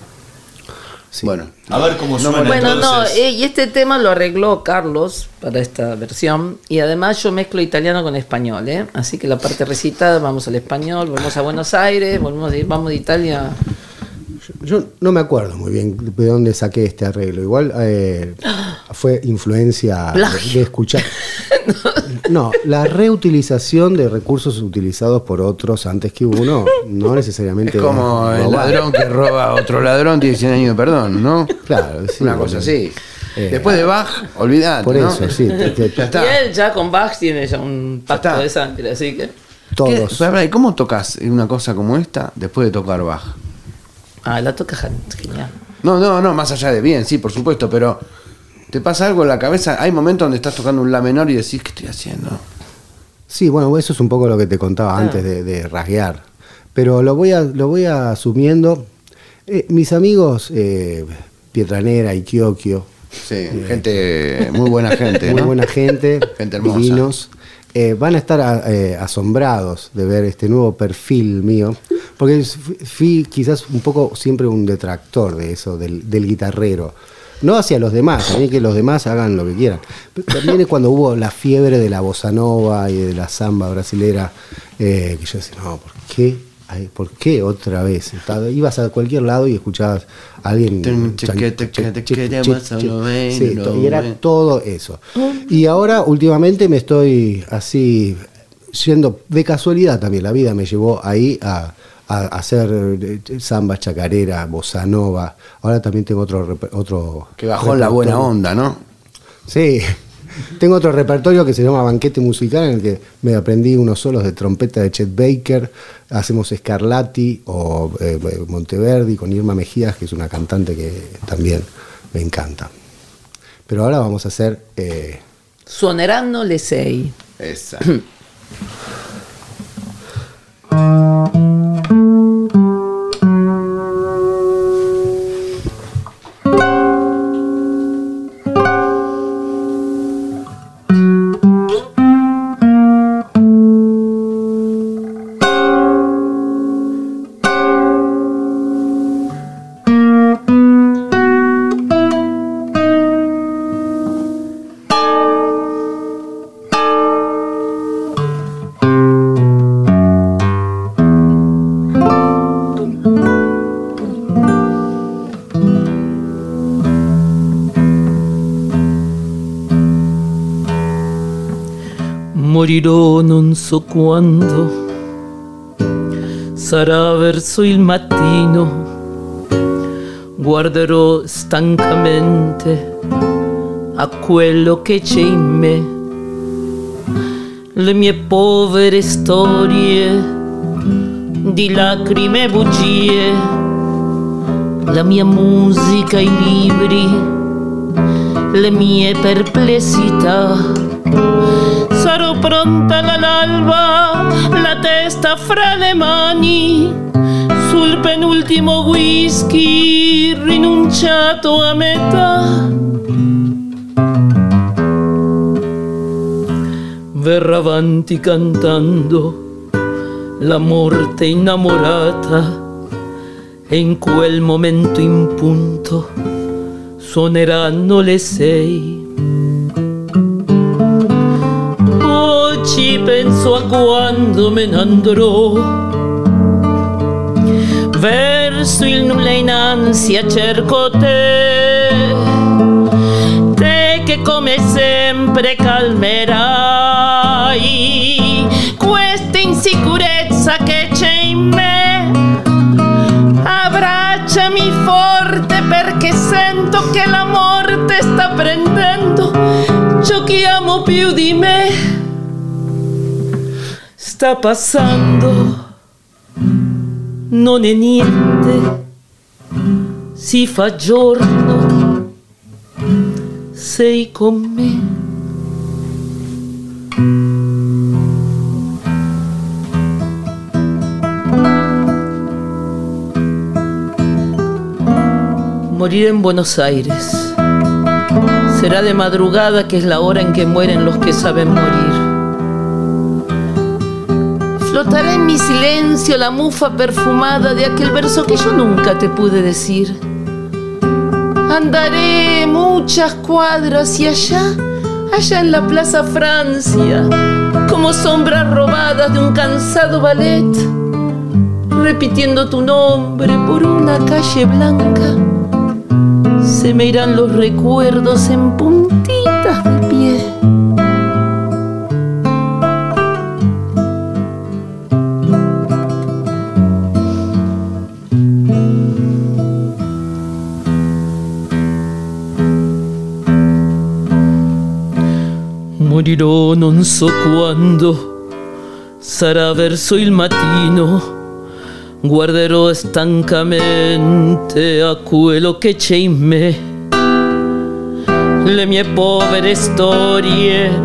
Bueno, a ver cómo suena.
Bueno, no, eh, y este tema lo arregló Carlos para esta versión. Y además yo mezclo italiano con español, ¿eh? Así que la parte recitada, vamos al español, volvemos a Buenos Aires, volvemos de, vamos de Italia.
Yo, no me acuerdo muy bien de dónde saqué este arreglo. Igual eh, fue influencia de, escuchar. no, la reutilización de recursos utilizados por otros antes que uno, no necesariamente.
Es como el ladrón que roba a otro ladrón tiene 100 años de perdón, ¿no?
Claro,
sí, Una cosa así. Eh, Después de Bach, olvidate.
Por eso, sí.
ya está. Y él ya con Bach tiene ya un pacto de sangre, así que.
todos.
¿Qué- pará, ¿Y cómo tocas una cosa como esta después de tocar Bach?
Ah, la toca gen- genial.
No, no, no, más allá de bien, sí, por supuesto, pero ¿te pasa algo en la cabeza? Hay momentos donde estás tocando un La menor y decís, ¿qué estoy haciendo?
Sí, bueno, eso es un poco lo que te contaba antes de, de rasguear. Pero lo voy, a, lo voy asumiendo. Eh, mis amigos eh, Pietranera y Kiokio,
Sí, gente, muy buena gente,
muy
¿no?
buena gente,
Gente hermosa.
divinos, eh, van a estar a- eh, asombrados de ver este nuevo perfil mío, porque fui, quizás un poco siempre un detractor de eso, del, del guitarrero. No hacia los demás, mí que los demás hagan lo que quieran. Pero también es cuando hubo la fiebre de la bossa nova y de la samba brasilera, eh, que yo decía, no, ¿por qué? Ay, ¿Por qué otra vez? Estaba- ibas a cualquier lado y escuchabas a alguien. Sí, y era todo eso. Y ahora últimamente me estoy así yendo de casualidad también. La vida me llevó ahí a, a hacer eh, samba, chacarera, bossa nova. Ahora también tengo otro otro
Que bajó en la buena onda, ¿no?
Sí. Tengo otro repertorio que se llama Banquete Musical, en el que me aprendí unos solos de trompeta de Chet Baker, hacemos Scarlatti o eh, Monteverdi con Irma Mejías, que es una cantante que también me encanta. Pero ahora vamos a hacer... eh,
Suoneranno le sei.
Esa.
Morirò non so quando, sarà verso il mattino, guarderò stancamente a quello che c'è in me, le mie povere storie di lacrime e bugie, la mia musica, i libri, le mie perplessità. Sarò pronta all'alba, la testa fra le mani, sul penultimo whisky rinunciato a metà. Verrà avanti cantando la morte innamorata e in quel momento in punto suoneranno le sei. Ci penso a quando me ne andrò. Verso il nulla in ansia cerco te. Te che come sempre calmerai questa insicurezza che c'è in me. Abbracciami forte perché sento che la morte sta prendendo ciò che amo più di me sta passando non è niente si fa giorno sei con me Morir en Buenos Aires. Será de madrugada que es la hora en que mueren los que saben morir. Flotará en mi silencio la mufa perfumada de aquel verso que yo nunca te pude decir. Andaré muchas cuadras y allá, allá en la Plaza Francia, como sombras robadas de un cansado ballet, repitiendo tu nombre por una calle blanca se me irán los recuerdos en puntitas de pie. Morirò non so quando, sarà verso il mattino guarderò stancamente a quello che c'è in me. Le mie povere storie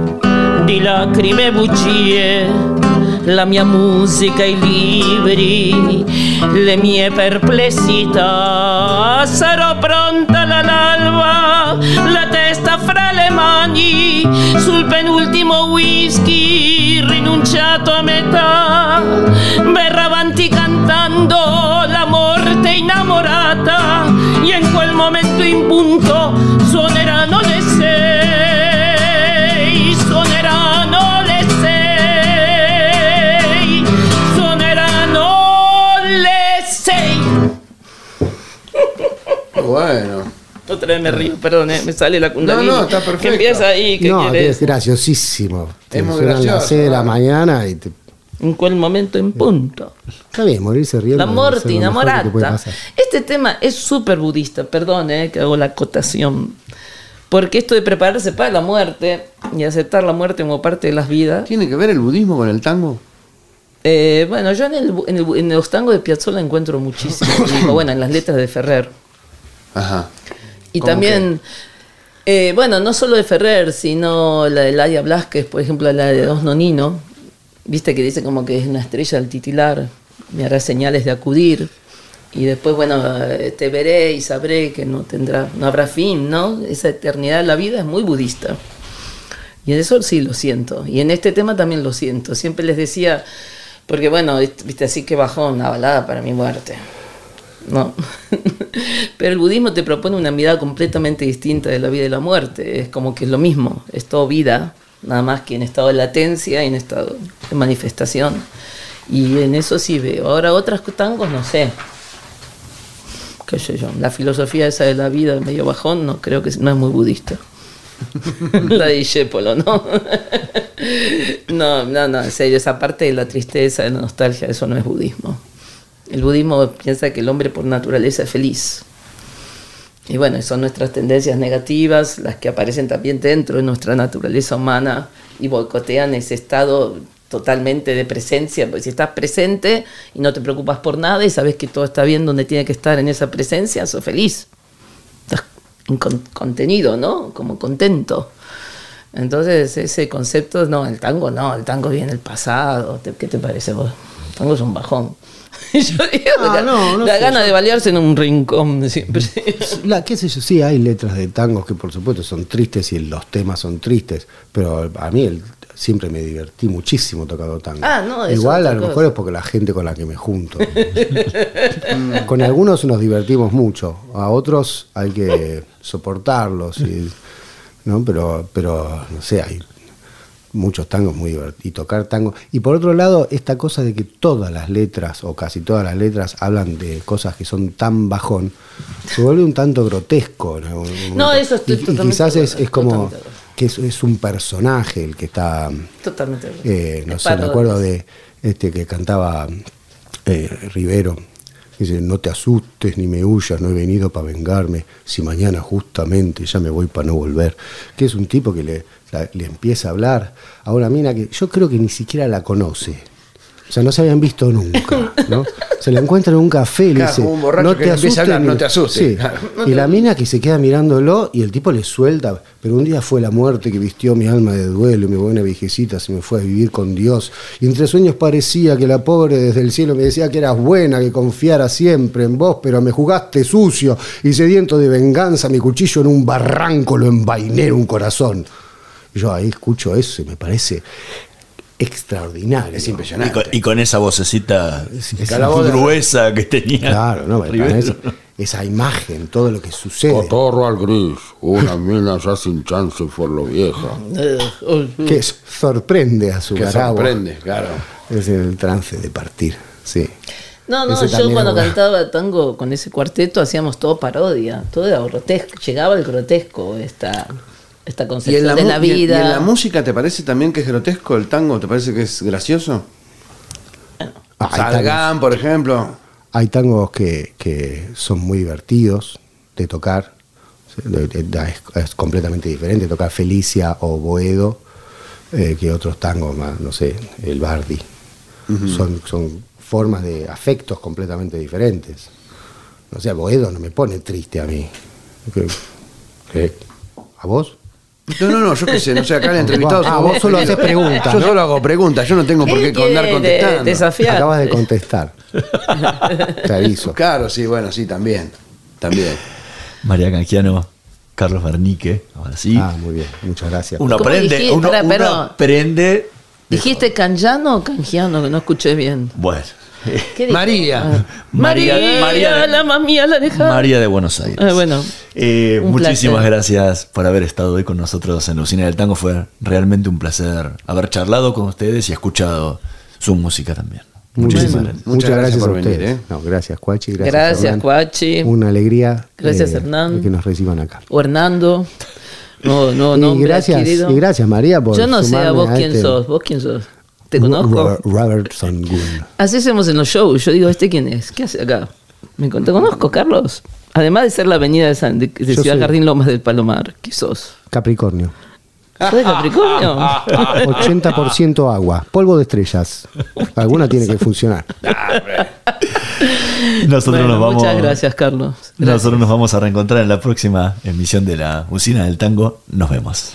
di lacrime e bugie, la mia musica, i libri, le mie perplessità. Sarò pronta all'alba, la testa fra le mani, sul penultimo whisky, rinunciato a metà. Verrà avanti cantando la morte innamorata, e in quel momento in punto suoneranno le sei, suoneranno le sei, suoneranno le sei.
Bueno.
Otra vez me río, perdón, eh, me sale la kundalini.
No, no, está perfecto.
Que empieza ahí, que
no,
quieres.
es graciosísimo. Te
muy
suenan
gracioso,
las 6 de la mañana y te...
En cuál momento en punto.
Está bien, morirse riendo.
La
es
morte
lo mejor que te puede
innamorata.
pasar.
Este tema es súper budista, perdón eh, que hago la acotación. Porque esto de prepararse para la muerte y aceptar la muerte como parte de las vidas.
¿Tiene que ver el budismo con el tango?
eh, bueno, yo en, el, en, el- en los tangos de Piazzolla encuentro muchísimo. bueno, en las letras de Ferrer.
Ajá.
Y
¿Cómo
también, eh, bueno, no solo de Ferrer, sino la de Ladia Blasquez, por ejemplo, la de Dos Nonino, viste que dice como que es una estrella al titilar, me hará señales de acudir. Y después, bueno, te veré y sabré que no tendrá, no habrá fin, ¿no? Esa eternidad de la vida es muy budista. Y en eso sí lo siento. Y en este tema también lo siento. Siempre les decía, porque bueno, viste así que bajó una balada para mi muerte. No. Pero el budismo te propone una mirada completamente distinta de la vida y la muerte. Es como que es lo mismo, es todo vida, nada más que en estado de latencia y en estado de manifestación. Y en eso sí veo. Ahora otras tangos no sé. Qué sé yo. La filosofía esa de la vida medio bajón no creo que no es muy budista. la de Discépolo, ¿no? no, no, no, en serio, esa parte de la tristeza, de la nostalgia, eso no es budismo. El budismo piensa que el hombre por naturaleza es feliz. Y bueno, son nuestras tendencias negativas, las que aparecen también dentro de nuestra naturaleza humana y boicotean ese estado totalmente de presencia. Porque si estás presente y no te preocupas por nada y sabes que todo está bien donde tiene que estar en esa presencia, sos feliz. Estás con- contenido, ¿no? Como contento. Entonces, ese concepto, no, el tango no, el tango viene del pasado. ¿Te- ¿Qué te parece vos? El tango es un bajón. Yo digo,
Ah,
la,
no, no
la
sé,
gana de balearse en un rincón siempre.
La, qué sé yo, sí, hay letras de tangos que por supuesto son tristes y los temas son tristes, pero a mí el- siempre me divertí muchísimo tocando tango.
Ah, no,
Igual a lo mejor es porque la gente con la que me junto. Con algunos nos divertimos mucho, a otros hay que soportarlos, y- ¿no? pero, pero no sé, hay muchos tangos muy divertidos y tocar tango. Y por otro lado, esta cosa de que todas las letras, o casi todas las letras, hablan de cosas que son tan bajón, se vuelve un tanto grotesco.
No, eso estoy
y, y
totalmente
quizás es, es como
totalmente
que es, es un personaje el que está,
Totalmente.
eh, no
Es
sé, me acuerdo de este que cantaba eh, Rivero. Dice, no te asustes ni me huyas, no he venido para vengarme, si mañana justamente ya me voy para no volver. Que es un tipo que le, le empieza a hablar a una mina que yo creo que ni siquiera la conoce. O sea, no se habían visto nunca, ¿no? Se la encuentra en un café y le
Claro,
dice,
como un borracho
no
que
te
le
asustes.
hablar, no te asustes.
Sí. Y la mina que se queda mirándolo y el tipo le suelta, pero un día fue la muerte que vistió mi alma de duelo y mi buena viejecita se me fue a vivir con Dios. Y entre sueños parecía que la pobre desde el cielo me decía que eras buena, que confiara siempre en vos, pero me jugaste sucio y sediento de venganza, mi cuchillo en un barranco lo envainé en un corazón. Yo ahí escucho eso y me parece extraordinario.
Es
Y
impresionante.
con, y con esa vocecita
es
la voz de-
gruesa que tenía.
Claro, no, esa imagen, todo lo que sucede.
Cotorro al gris, una mina ya sin chance por lo vieja.
que sorprende a su
Que
garabo.
sorprende, claro.
Es en el trance de partir, sí.
No, no,
Ese
yo cuando
era
cantaba tango con ese cuarteto hacíamos todo parodia, todo era grotesco, llegaba el grotesco esta, esta
¿Y en,
concepción
la
de la
y
vida.
en la música te parece también que es grotesco el tango? ¿Te parece que es gracioso?
Ah, tangos,
Salgán, por ejemplo.
hay tangos que, que son muy divertidos de tocar. Es, es completamente diferente tocar Felicia o Boedo eh, que otros tangos más, no sé, el Bardi. son, son formas de afectos completamente diferentes. O sea, Boedo no me pone triste a mí. ¿A vos?
No, no, no, yo qué sé, no sé, acá el entrevistado.
Ah, vos solo haces preguntas,
Yo solo hago preguntas, yo no tengo por qué andar contestando.
desafiar.
Acabas de contestar. Te aviso.
Claro, sí, bueno, sí, también. También.
María Canjiano, Carlos Bernique, ahora sí.
Ah, muy bien. Muchas gracias.
uno
¿Cómo
aprende,
dijiste?
uno,
Espera,
uno
pero-
aprende.
¿Dijiste canjano o canjiano? Que no escuché bien.
Bueno,
¿Qué dijo?
María.
Ah.
María-
María,
María-
la mamía la deja.
María de Buenos Aires.
Ah, bueno,
Eh, muchísimas
placer.
gracias por haber estado hoy con nosotros en la Usina del Tango. Fue realmente un placer haber charlado con ustedes y escuchado su música también.
Muchísimas gracias. Muchas gracias,
por
a
venir. ¿eh?
No, gracias, Cuachi. Gracias.
Cuachi.
Una alegría.
Gracias,
eh,
Hernán.
Que nos reciban acá.
o Hernando. No, no,
y,
nombre
gracias, y gracias, María, por
Yo no sé a vos
a
quién
este-
sos. ¿Vos quién sos? ¿Te conozco?
Robertson Gunn.
Así hacemos en los shows. Yo digo, ¿este quién es? ¿Qué hace acá? ¿Me ¿Te conozco, Carlos? Además de ser la avenida de, San, de, Ciudad
soy-
Jardín Lomas del Palomar. ¿Qué sos?
Capricornio.
¿Sos de Capricornio?
80% agua. Polvo de estrellas. Alguna tiene que funcionar.
Nosotros
Bueno,
nos vamos.
Muchas gracias, Carlos. Gracias.
Nosotros nos vamos a reencontrar en la próxima emisión de la Usina del Tango. Nos vemos.